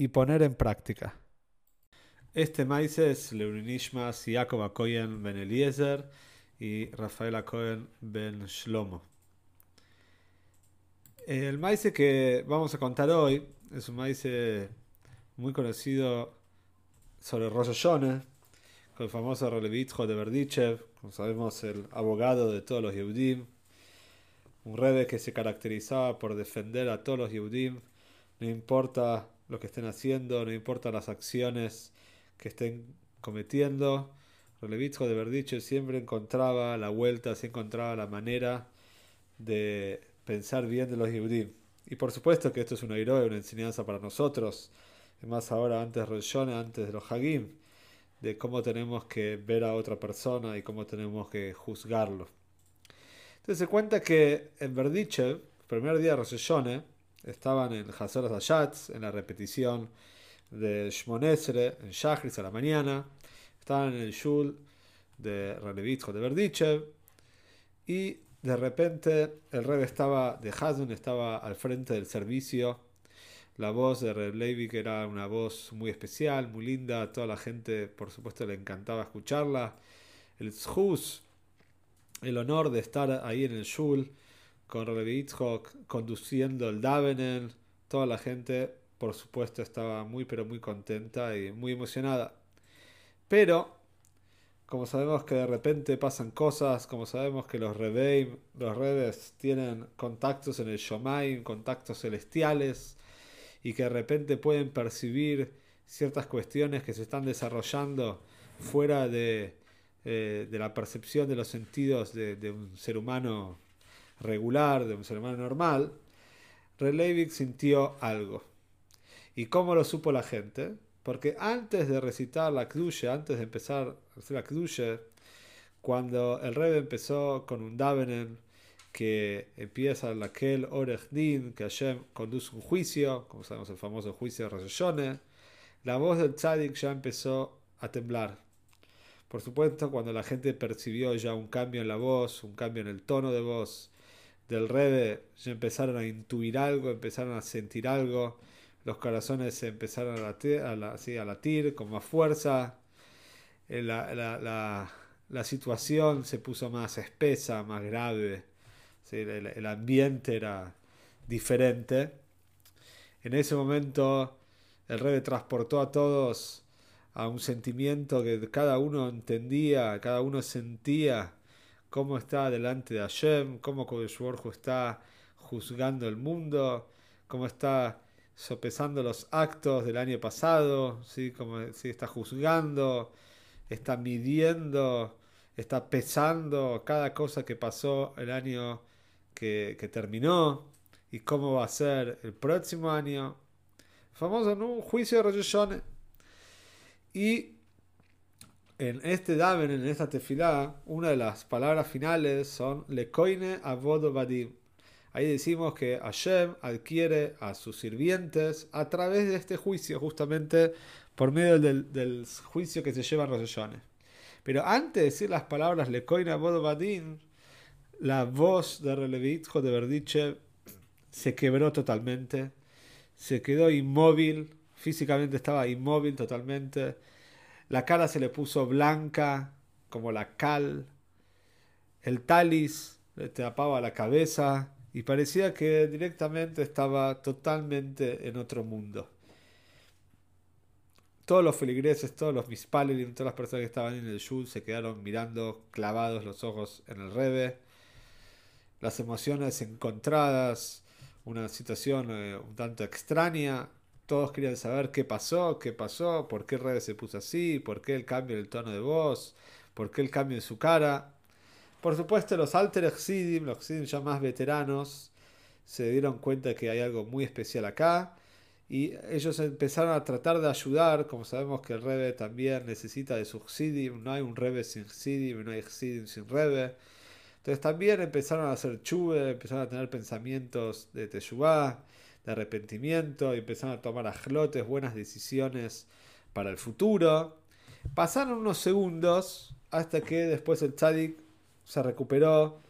y poner en práctica. Este maíz es Leurinishmas Jacob Cohen ben Eliezer y Rafael Cohen ben Shlomo. El maíz que vamos a contar hoy es un maíz muy conocido sobre Rosh Hashanah, con el famoso Relevitjo de Berdichev, como sabemos el abogado de todos los Yehudim, un rebe que se caracterizaba por defender a todos los Yehudim, no importa lo que estén haciendo, no importa las acciones que estén cometiendo. Relevitjo de Verdicho siempre encontraba la vuelta, siempre encontraba la manera de pensar bien de los Yehudim. Y por supuesto que esto es una héroe, una enseñanza para nosotros, más ahora antes de antes de los Hagim, de cómo tenemos que ver a otra persona y cómo tenemos que juzgarlo. Entonces se cuenta que en Verdiche, primer día de estaban en Hazor Ayatz, en la repetición de Shmonesre, en Shachris a la mañana, estaban en el Shul de Relevitjo de Berdichev, y de repente el Rebbe estaba de Hazun, estaba al frente del servicio. La voz de Reb Levi, era una voz muy especial, muy linda, toda la gente, por supuesto, le encantaba escucharla. El Zhus, el honor de estar ahí en el Shul, con Rabbi conduciendo el Davenen. Toda la gente, por supuesto, estaba muy, pero muy contenta y muy emocionada. Pero, como sabemos que de repente pasan cosas, como sabemos que los Rebeim, los Rebes tienen contactos en el Shomaim, contactos celestiales, y que de repente pueden percibir ciertas cuestiones que se están desarrollando fuera de, eh, la percepción de los sentidos de un ser humano regular, de un ser humano normal, Relevik sintió algo. ¿Y cómo lo supo la gente? Porque antes de recitar la Kdusha, antes de empezar a hacer la Kdusha, cuando el rey empezó con un Davenen que empieza la Kel Orech Din, que Hashem conduce un juicio, como sabemos el famoso juicio de Rosh la voz del Tzadik ya empezó a temblar. Por supuesto, cuando la gente percibió ya un cambio en la voz, un cambio en el tono de voz, del ya empezaron a intuir algo, empezaron a sentir algo, los corazones empezaron a latir, a, latir con más fuerza, eh, la, situación se puso más espesa, más grave, el, ambiente era diferente. En ese momento el Rebe transportó a todos a un sentimiento que cada uno entendía, cada uno sentía cómo está delante de Hashem, cómo Kodesh está juzgando el mundo, cómo está sopesando los actos del año pasado, ¿sí? como está juzgando, está midiendo, está pesando cada cosa que pasó el año que, terminó y cómo va a ser el próximo año. Famoso en un juicio de Rosh Y en este daven, en esta tefilá, una de las palabras finales son lekoine avodo vadim. Ahí decimos que Hashem adquiere a sus sirvientes a través de este juicio, justamente por medio del, juicio que se lleva en Rosh Pero antes de decir las palabras lekoine avodo vadim, la voz de Relevitjo de Verdiche se quebró totalmente, se quedó inmóvil, físicamente estaba inmóvil totalmente la cara se le puso blanca como la cal. El talis le tapaba la cabeza y parecía que directamente estaba totalmente en otro mundo. Todos los feligreses, todos los mispalelim, todas las personas que estaban en el shul se quedaron mirando clavados los ojos en el rebe. Las emociones encontradas, una situación eh, un tanto extraña, todos querían saber qué pasó, qué pasó, por qué Rebe se puso así, por qué el cambio en el tono de voz, por qué el cambio en su cara. Por supuesto, los Alter Exidim, los Exidim ya más veteranos, se dieron cuenta que hay algo muy especial acá y ellos empezaron a tratar de ayudar, como sabemos que el Rebe también necesita de su Chsidim, no hay un Rebe sin Chsidim, no hay Chsidim sin Rebe. Entonces también empezaron a hacer chuve, empezaron a tener pensamientos de teshuvah, de arrepentimiento, y empezaron a tomar ajlotes, buenas decisiones para el futuro. Pasaron unos segundos hasta que después el tzadik se recuperó,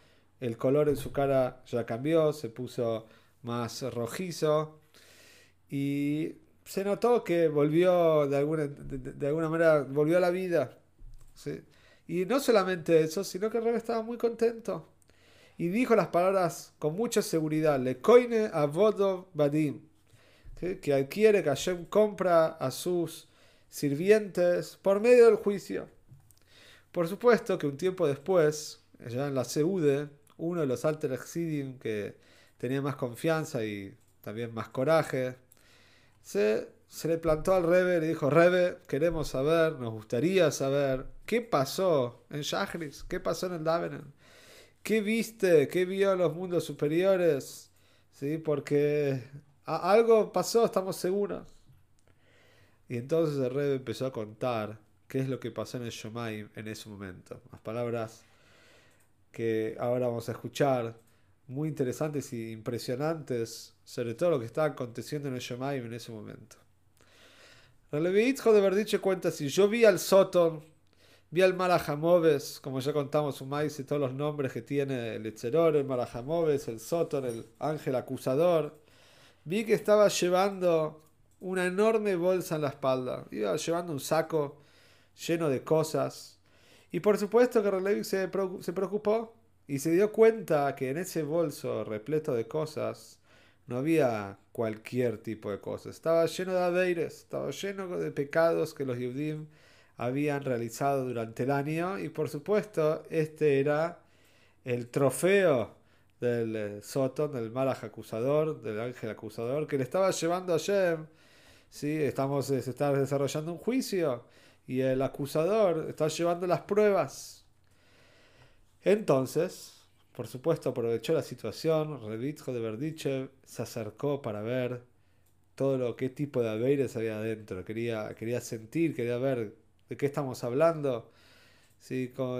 el color en su cara ya cambió, se puso más rojizo y se notó que volvió de alguna, de, alguna manera, volvió a la vida. Y no solamente eso, sino que el rey estaba muy contento. Y dijo las palabras con mucha seguridad, le coine a Vodo Badim, que adquiere, que Hashem compra a sus sirvientes por medio del juicio. Por supuesto que un tiempo después, ya en la Seude, uno de los Alter Exidim que tenía más confianza y también más coraje, se, se le plantó al Rebe y le dijo, Rebe, queremos saber, nos gustaría saber qué pasó en Shachris, qué pasó en el Davenen, qué viste, qué vio en los mundos superiores, ¿sí? porque algo pasó, estamos seguros. Y entonces el Rebe empezó a contar qué es lo que pasó en el Shomaim en ese momento. Las palabras que ahora vamos a escuchar, muy interesantes y impresionantes sobre todo lo que estaba aconteciendo en el Shomaim en ese momento. El hijo de cuenta así, yo vi al Soton, vi al Malajamoves, como ya contamos un maíz y todos los nombres que tiene el Etzeror, el Malajamoves, el Soton, el ángel acusador, vi que estaba llevando una enorme bolsa en la espalda. Iba llevando un saco lleno de cosas. Y por supuesto que Relevi se, preocupó y se dio cuenta que en ese bolso repleto de cosas no había cualquier tipo de cosas. Estaba lleno de adeires, estaba lleno de pecados que los Yudim habían realizado durante el año. Y por supuesto, este era el trofeo del eh, Soton, del Malach acusador, del ángel acusador, que le estaba llevando a Shem. Estamos, se está desarrollando un juicio y el acusador está llevando las pruebas. Entonces, por supuesto, aprovechó la situación, Revitjo de Verdichev se acercó para ver todo lo qué tipo de aveires había adentro. Quería, quería sentir, quería ver de qué estamos hablando. Sí, como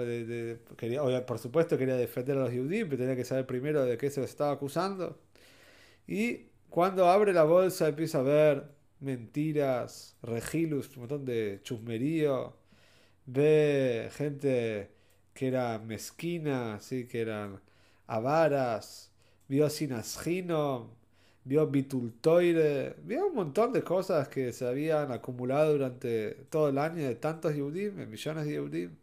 por supuesto quería defender a los judíos, pero tenía que saber primero de qué se los estaba acusando. Y cuando abre la bolsa empieza a ver mentiras, regilus, un montón de chusmerío, ve gente que era mezquina, ¿sí? que eran avaras, vio sinasgino, vio bitultoire, vio un montón de cosas que se habían acumulado durante todo el año de tantos Yehudim, millones de Yehudim.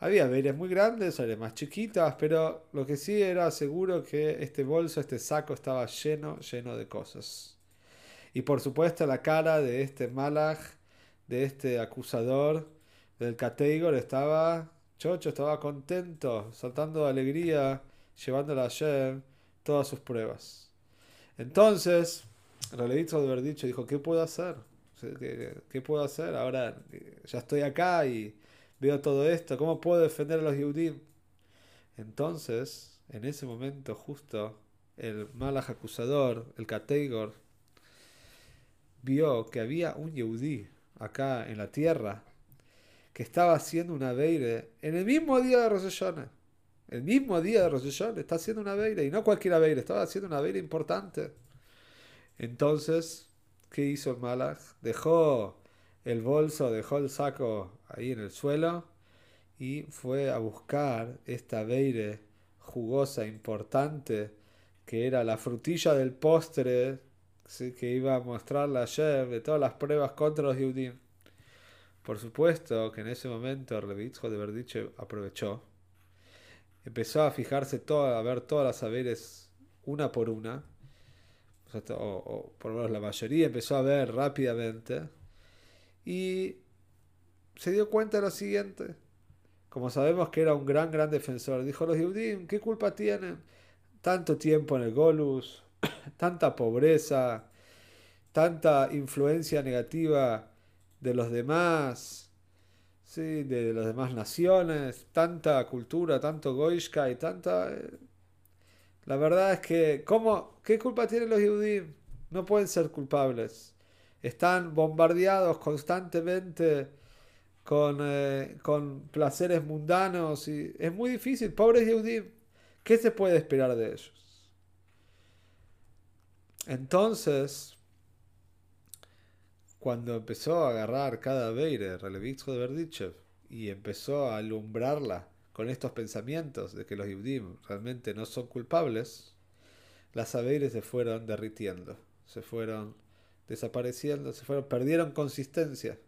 Había veres muy grandes, había más chiquitas, pero lo que sí era seguro que este bolso, este saco estaba lleno, lleno de cosas. Y por supuesto la cara de este Malach, de este acusador del Kateigor estaba chocho, estaba contento, saltando de alegría, llevándole a Shem todas sus pruebas. Entonces, Relevitzo de Verdicho dijo, ¿qué puedo hacer? ¿Qué, puedo hacer? Ahora eh, ya estoy acá y veo todo esto, ¿cómo puedo defender a los Yehudim? Entonces, en ese momento justo, el Malach acusador, el Kateigor, vio que había un Yehudí acá en la tierra que estaba haciendo una beire en el mismo día de Rosh El mismo día de Rosh está haciendo una beire y no cualquier beire, estaba haciendo una beire importante. Entonces, ¿qué hizo el Malach? Dejó el bolso, dejó el saco ahí en el suelo y fue a buscar esta beire jugosa, importante, que era la frutilla del postre que iba a mostrarle ayer de todas las pruebas contra los Yudim. Por supuesto que en ese momento Revitzko de Verdiche aprovechó. Empezó a fijarse todo, a ver todas las saberes una por una. O, por lo menos la mayoría empezó a ver rápidamente. Y se dio cuenta de lo siguiente. Como sabemos que era un gran, gran defensor, dijo los Yudim, ¿qué culpa tienen? Tanto tiempo en el Golus, tanta pobreza, tanta influencia negativa de los demás, ¿sí? de las demás naciones, tanta cultura, tanto goishka y tanta... Eh, la verdad es que, ¿cómo, ¿qué culpa tienen los judíos? No pueden ser culpables. están bombardeados constantemente con, eh, con placeres mundanos y es muy difícil. Pobres Yehudim, ¿qué se puede esperar de ellos? Entonces, cuando empezó a agarrar cada Beire, Relevitsko de Berdichev, y empezó a alumbrarla con estos pensamientos de que los Yehudim realmente no son culpables, las Aveires se fueron derritiendo, se fueron desapareciendo, se fueron, perdieron consistencia.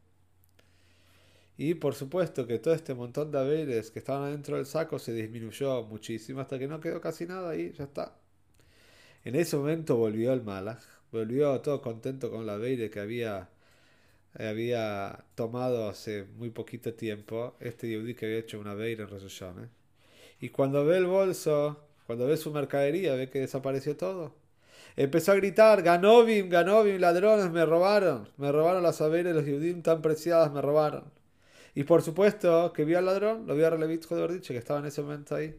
Y por supuesto que todo este montón de haberes que estaban adentro del saco se disminuyó muchísimo hasta que no quedó casi nada ahí, ya está. En ese momento volvió el Malach, volvió todo contento con la Beire que había, había tomado hace muy poquito tiempo, este Yehudi que había hecho una Beire en Rosh Y cuando ve el bolso, cuando ve su mercadería, ve que desapareció todo. Empezó a gritar, Ganovim, Ganovim, ladrones, me robaron, me robaron las Aveires, los Yehudim tan preciadas, me robaron. Y por supuesto que vio al ladrón, lo vio a Relevitz de dicho que estaba en ese momento ahí.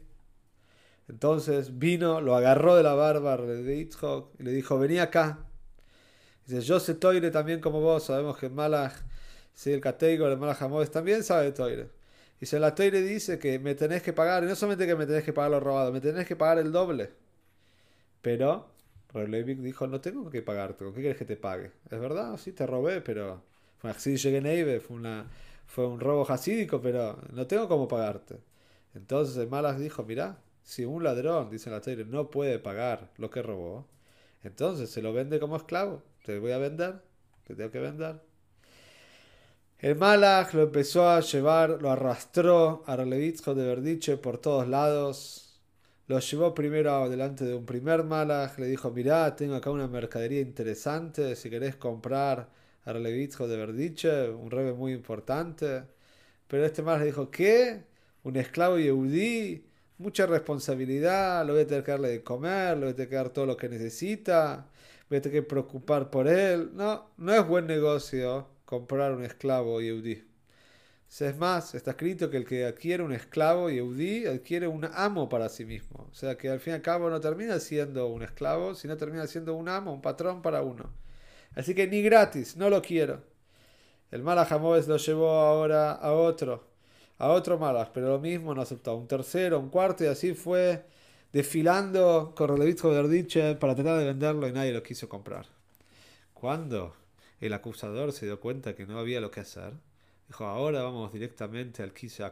Entonces vino, lo agarró de la barba a y le dijo, vení acá. Dice, yo sé Toire también como vos, sabemos que Malach, sí, el Cateigo, el Malach Hamodes también sabe Toire. Dice, la Toire dice que me tenés que pagar, y no solamente que me tenés que pagar lo robado, me tenés que pagar el doble. Pero Relevik dijo, no tengo que pagarte, ¿con qué quieres que te pague? Es verdad, sí, te robé, pero fue fue una fue un robo hasídico, pero no tengo cómo pagarte. Entonces el Malach dijo, mira, si un ladrón, dice la Torah, no puede pagar lo que robó, entonces se lo vende como esclavo. Te voy a vender, te tengo que vender. El Malach lo empezó a llevar, lo arrastró a Relevitzo de Verdiche por todos lados. Lo llevó primero delante de un primer Malach, le dijo, mirá, tengo acá una mercadería interesante, si querés comprar Arlevitjo de Verdiche, un rebe muy importante. Pero este más le dijo, ¿qué? ¿Un esclavo yehudí? Mucha responsabilidad, lo voy a tener que darle de comer, le voy a tener que dar todo lo que necesita, voy a tener que preocupar por él. No, no es buen negocio comprar un esclavo yehudí. Es más, está escrito que el que adquiere un esclavo yehudí adquiere un amo para sí mismo. O sea que al fin y al cabo no termina siendo un esclavo, sino termina siendo un amo, un patrón para uno. Así que ni gratis, no lo quiero. El Malach lo llevó ahora a otro, a otro Malach, pero lo mismo no aceptó. Un tercero, un cuarto, y así fue desfilando con Relevitzo Verdiche para tratar de venderlo y nadie lo quiso comprar. Cuando el acusador se dio cuenta que no había lo que hacer, dijo: Ahora vamos directamente al Kise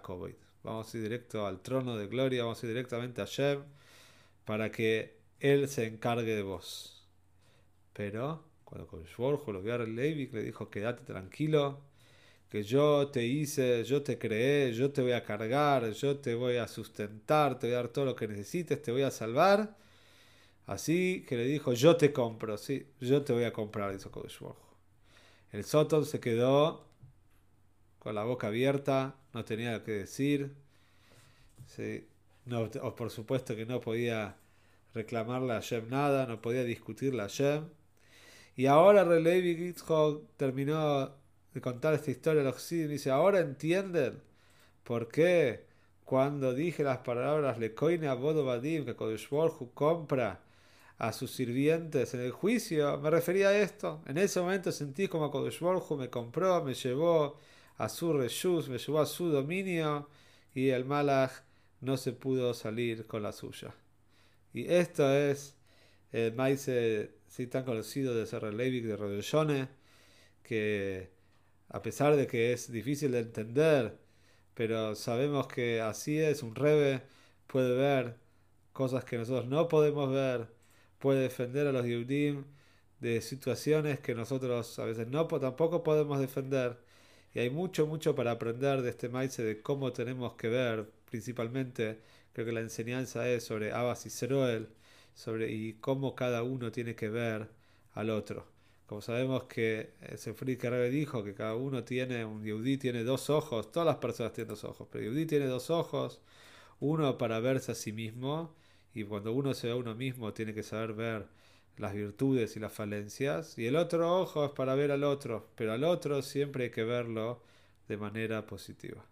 Vamos a ir directo al trono de gloria, vamos a ir directamente a Shem para que él se encargue de vos. Pero cuando Koshborjo lo vio a Levi, le dijo, quédate tranquilo, que yo te hice, yo te creé, yo te voy a cargar, yo te voy a sustentar, te voy a dar todo lo que necesites, te voy a salvar. Así que le dijo, yo te compro, sí, yo te voy a comprar, dijo. El Sotón se quedó con la boca abierta, no tenía que decir. Sí, no, por supuesto que no podía reclamarle a Shem nada, no podía discutirle a Shem. Y ahora Relevi Gitzhog terminó de contar esta historia a los y dice, ahora entienden por qué cuando dije las palabras Lekoine Abodo Badim, que Kodesh compra a sus sirvientes en el juicio, me refería a esto. En ese momento sentí como Kodesh me compró, me llevó a su reshus, me llevó a su dominio y el Malach no se pudo salir con la suya. Y esto es el maíz sí, tan conocido de Ser Leivik de Rodoshone, que a pesar de que es difícil de entender, pero sabemos que así es, un Rebe puede ver cosas que nosotros no podemos ver, puede defender a los Yehudim de situaciones que nosotros a veces no tampoco podemos defender. Y hay mucho, mucho para aprender de este maíz de cómo tenemos que ver, principalmente creo que la enseñanza es sobre Abbas y Zeroel, sobre y cómo cada uno tiene que ver al otro. Como sabemos que Sefri Rebe dijo que cada uno tiene, un Yehudi tiene dos ojos, todas las personas tienen dos ojos, pero Yehudi tiene dos ojos, uno para verse a sí mismo, y cuando uno se ve a uno mismo tiene que saber ver las virtudes y las falencias, y el otro ojo es para ver al otro, pero al otro siempre hay que verlo de manera positiva.